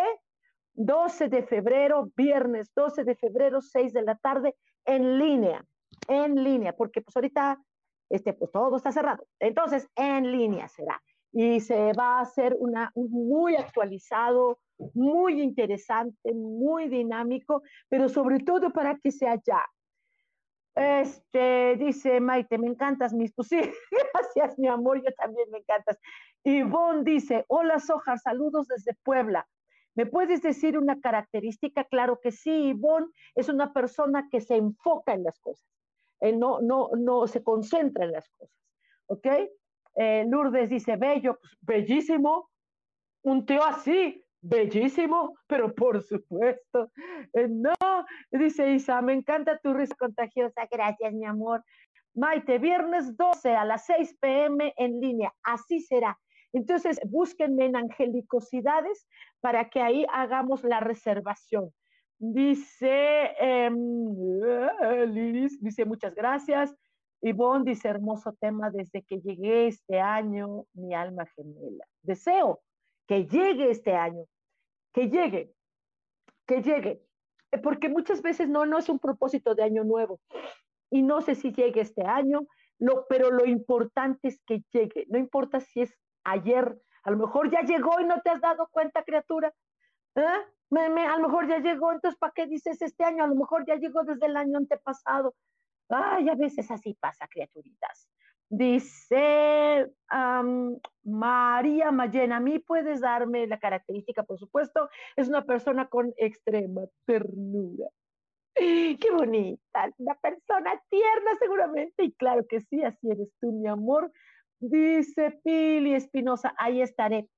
12 de febrero, viernes 12 de febrero, 6 de la tarde, en línea, en línea, porque pues ahorita este, pues todo está cerrado. Entonces, en línea será y se va a hacer una, muy actualizado, muy interesante, muy dinámico, pero sobre todo para que sea ya. Este, dice Maite, me encantas mis, pues sí, gracias mi amor, yo también me encantas. Ivonne dice, hola Sojar, saludos desde Puebla. ¿Me puedes decir una característica? Claro que sí, Ivonne es una persona que se enfoca en las cosas, eh, no, no, no se concentra en las cosas, ¿ok? Eh, Lourdes dice, bello, pues, bellísimo. Un tío así, bellísimo, pero por supuesto. Eh, no, dice Isa, me encanta tu risa contagiosa. Gracias, mi amor. Maite, viernes 12 a las 6 pm en línea. Así será. Entonces, búsquenme en Angelicosidades para que ahí hagamos la reservación. Dice eh, Liris, dice muchas gracias. Ivonne dice, hermoso tema, desde que llegué este año, mi alma gemela. Deseo que llegue este año, que llegue, que llegue, porque muchas veces no, no es un propósito de año nuevo. Y no sé si llegue este año, lo, pero lo importante es que llegue. No importa si es ayer, a lo mejor ya llegó y no te has dado cuenta, criatura. ¿Eh? A lo mejor ya llegó, entonces ¿para qué dices este año? A lo mejor ya llegó desde el año antepasado. Ay, a veces así pasa, criaturitas. Dice María Mayena, a mí puedes darme la característica, por supuesto, es una persona con extrema ternura. Qué bonita, una persona tierna seguramente, y claro que sí, así eres tú, mi amor. Dice Pili Espinosa, ahí estaré.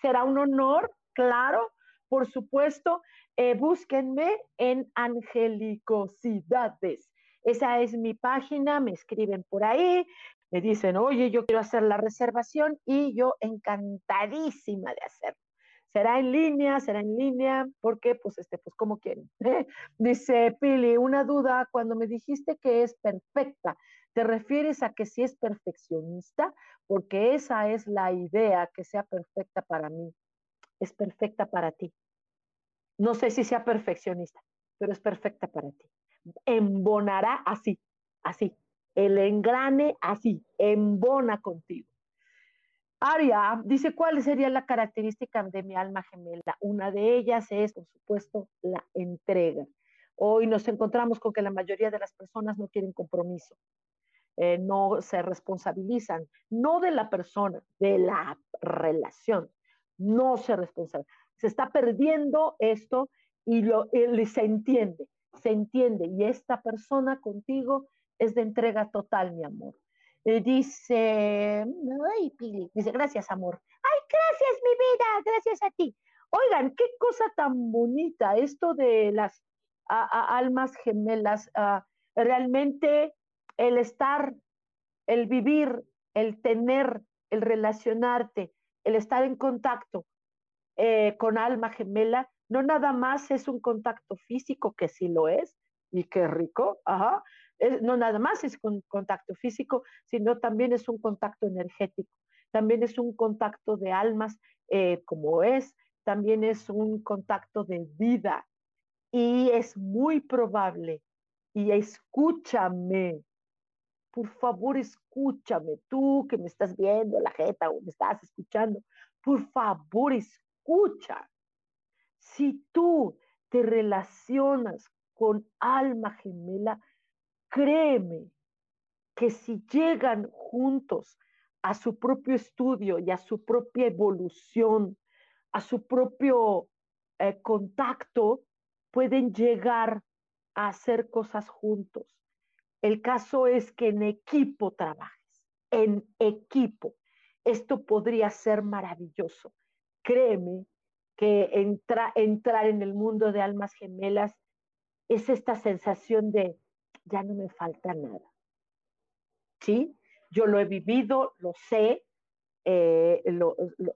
Será un honor, claro, por supuesto. Eh, búsquenme en Angelicosidades esa es mi página, me escriben por ahí, me dicen, oye, yo quiero hacer la reservación y yo encantadísima de hacerlo. Será en línea, será en línea, porque pues este, pues como quieren. Dice Pili, una duda, cuando me dijiste que es perfecta, ¿te refieres a que si es perfeccionista? Porque esa es la idea, que sea perfecta para mí, es perfecta para ti. No sé si sea perfeccionista, pero es perfecta para ti. Embonará así, así, el engrane así, embona contigo. Aria dice, ¿cuál sería la característica de mi alma gemela? Una de ellas es, por supuesto, la entrega. Hoy nos encontramos con que la mayoría de las personas no quieren compromiso, eh, no se responsabilizan, no de la persona, de la relación, no se responsabilizan. Se está perdiendo esto y, lo, se entiende, se entiende. Y esta persona contigo es de entrega total, mi amor. Eh, dice, ay, Pili, dice, gracias, amor. Ay, gracias, mi vida, gracias a ti. Oigan, qué cosa tan bonita esto de las almas gemelas. Ah, realmente el estar, el vivir, el tener, el relacionarte, el estar en contacto eh, con alma gemela, no nada más es un contacto físico, que sí lo es, y qué rico, ajá, no nada más es un contacto físico, sino también es un contacto energético, también es un contacto de almas eh, como es, también es un contacto de vida. Y es muy probable, y escúchame, por favor escúchame, tú que me estás viendo la jeta o me estás escuchando, por favor escucha. Si tú te relacionas con alma gemela, créeme que si llegan juntos a su propio estudio y a su propia evolución, a su propio eh, contacto, pueden llegar a hacer cosas juntos. El caso es que en equipo trabajes, en equipo. Esto podría ser maravilloso. Créeme que entrar en el mundo de almas gemelas es esta sensación de ya no me falta nada. ¿Sí? Yo lo he vivido, lo sé, eh,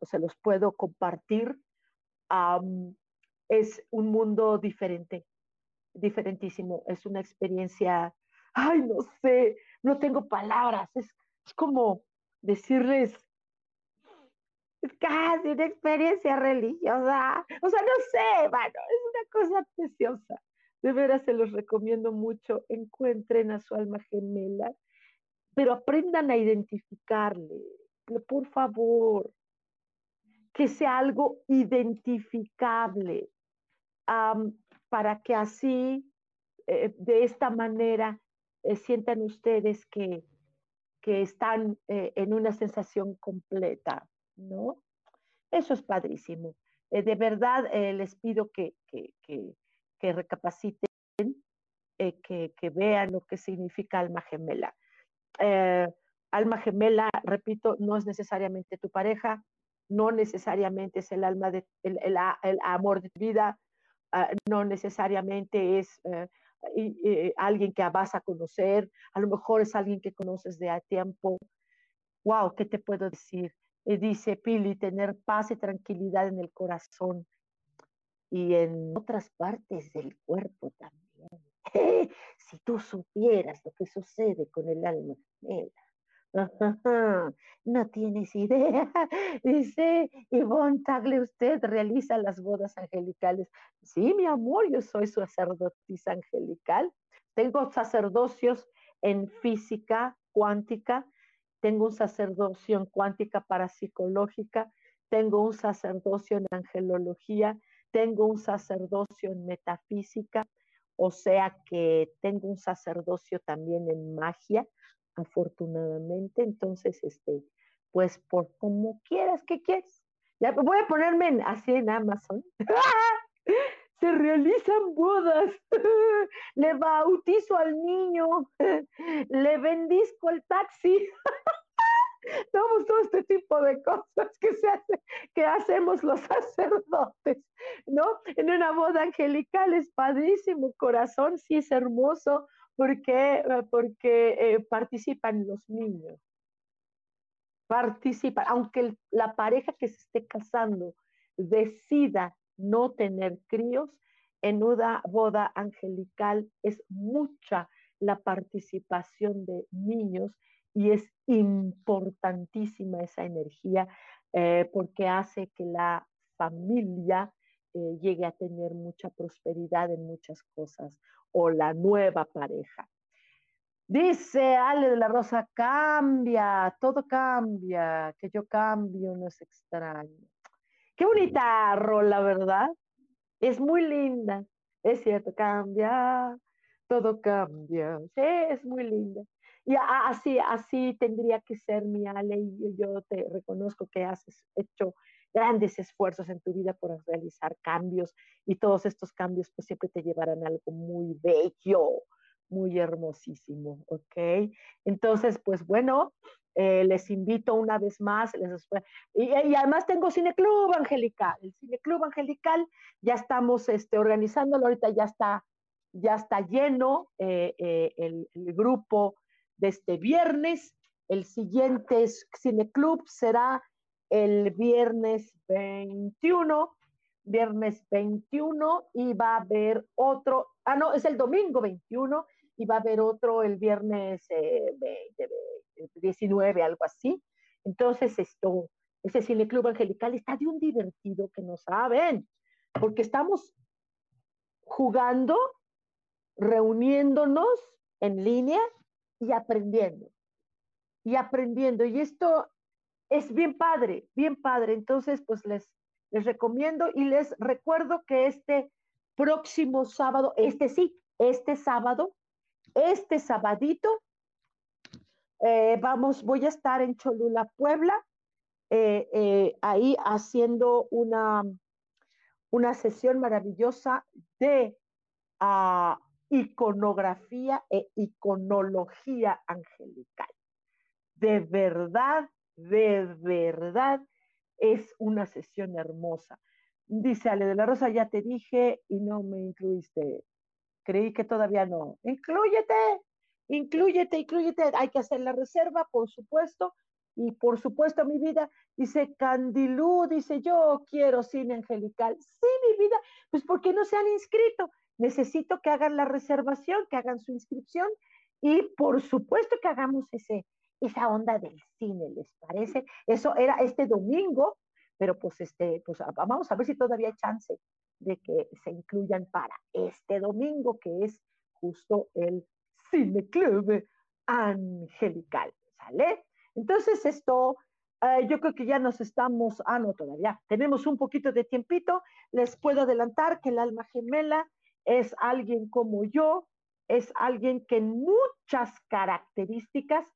se los puedo compartir. es un mundo diferente, diferentísimo. Es una experiencia, ay, no sé, no tengo palabras. Es, es como decirles, es casi una experiencia religiosa. O sea, no sé, bueno, es una cosa preciosa. De veras se los recomiendo mucho. Encuentren a su alma gemela, pero aprendan a identificarle. Por favor, que sea algo identificable para que así, eh, de esta manera, eh, sientan ustedes que, que están eh, en una sensación completa, ¿no? Eso es padrísimo. de verdad, les pido que, que, que recapaciten, eh, que, vean lo que significa alma gemela. Eh, alma gemela, repito, no es necesariamente tu pareja, no necesariamente es el alma de el, amor de tu vida, ah, no necesariamente es eh, alguien que vas a conocer, a lo mejor es alguien que conoces de a tiempo. Wow, ¿qué te puedo decir? dice Pili, tener paz y tranquilidad en el corazón y en otras partes del cuerpo también. si tú supieras lo que sucede con el alma no tienes idea. Dice Ivonne Tagle, usted realiza las bodas angelicales. Sí, mi amor, yo soy sacerdotisa angelical. Tengo sacerdocios en física cuántica, tengo un sacerdocio en cuántica parapsicológica, tengo un sacerdocio en angelología, tengo un sacerdocio en metafísica, o sea que tengo un sacerdocio también en magia, afortunadamente. Entonces, este, pues por como quieras, ¿qué quieres? Ya voy a ponerme así en Amazon. Se realizan bodas, le bautizo al niño, le bendizco el taxi. Somos todo este tipo de cosas que, se que hacemos los sacerdotes, ¿no? En una boda angelical es padrísimo, corazón, sí es hermoso, porque, eh, porque eh, participan los niños. participar, aunque la pareja que se esté casando decida no tener críos, en una boda angelical es mucha la participación de niños y es importantísima esa energía eh, porque hace que la familia llegue a tener mucha prosperidad en muchas cosas o la nueva pareja. Dice Ale de la Rosa, cambia, todo cambia, que yo cambio no es extraño. Qué bonita rola, ¿verdad? Es muy linda, es cierto, cambia, todo cambia. Sí, es muy linda. Y así, así tendría que ser mi Ale, y yo te reconozco que has hecho grandes esfuerzos en tu vida por realizar cambios y todos estos cambios pues siempre te llevarán algo muy bello, muy hermosísimo, ¿ok? Entonces, pues bueno, eh, les invito una vez más, les, y, además tengo Cineclub Angelical, el Cineclub Angelical, ya estamos este, organizándolo, ahorita ya está, ya está lleno eh, eh, el, el, grupo de este viernes, el siguiente Cineclub será el viernes 21, viernes 21 y va a haber otro, ah no, es el domingo 21 y va a haber otro el viernes eh, 19, algo así. Entonces, esto, ese Cine Club Angelical está de un divertido que no saben, porque estamos jugando, reuniéndonos en línea y aprendiendo. Y aprendiendo. Y esto es bien padre, bien padre. Entonces, pues les, les recomiendo y les recuerdo que este próximo sábado, este sí, este sábado, este sabadito, eh, vamos, voy a estar en Cholula, Puebla, eh, eh, ahí haciendo una, una sesión maravillosa de uh, iconografía e iconología angelical. De verdad, de verdad, es una sesión hermosa. Dice Ale de la Rosa, ya te dije y no me incluiste. Creí que todavía no. Inclúyete, inclúyete, inclúyete. Hay que hacer la reserva, por supuesto. Y por supuesto, mi vida, dice Candilú, dice yo quiero cine angelical. Sí, mi vida, pues ¿por qué no se han inscrito? Necesito que hagan la reservación, que hagan su inscripción y por supuesto que hagamos ese, esa onda del cine, ¿les parece? Eso era este domingo, pero pues este, pues vamos a ver si todavía hay chance de que se incluyan para este domingo, que es justo el Cine Club Angelical, ¿sale? Entonces esto, eh, yo creo que ya nos estamos, ah, no, todavía, tenemos un poquito de tiempito, les puedo adelantar que el alma gemela es alguien como yo, es alguien que en muchas características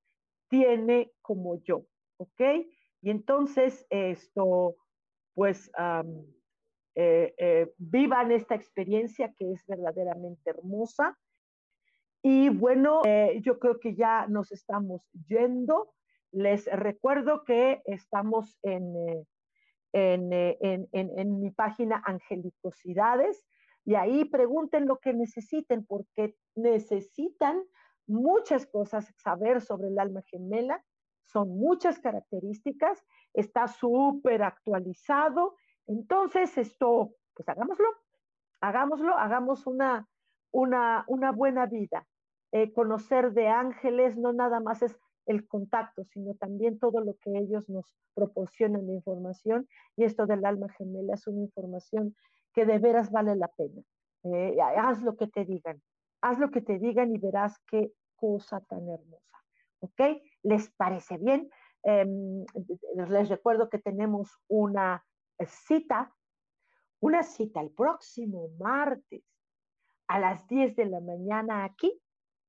tiene como yo, ¿ok? Y entonces esto, pues, eh, eh, vivan esta experiencia que es verdaderamente hermosa. Y bueno, eh, yo creo que ya nos estamos yendo. Les recuerdo que estamos en, en, en, en, mi página Angelicosidades y ahí pregunten lo que necesiten porque necesitan muchas cosas saber sobre el alma gemela, son muchas características, está súper actualizado. Entonces, esto, pues hagámoslo, hagámoslo, hagamos una, una, una buena vida. Eh, conocer de ángeles no nada más es el contacto, sino también todo lo que ellos nos proporcionan de información. Y esto del alma gemela es una información que de veras vale la pena. Eh, haz lo que te digan, haz lo que te digan y verás qué cosa tan hermosa. ¿Ok? ¿Les parece bien? Em, les recuerdo que tenemos una cita, una cita el próximo martes a las 10 de la mañana aquí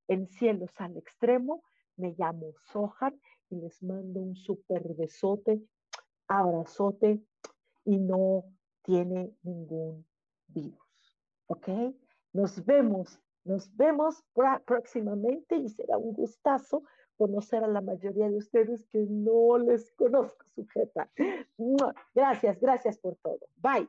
en Cielos al Extremo. Me llamo Sohan y les mando un super besote, abrazote y no tiene ningún virus. ¿Ok? Nos vemos, nos vemos próximamente y será un gustazo conocer a la mayoría de ustedes que no les conozco sujeta. Gracias, gracias por todo. Bye.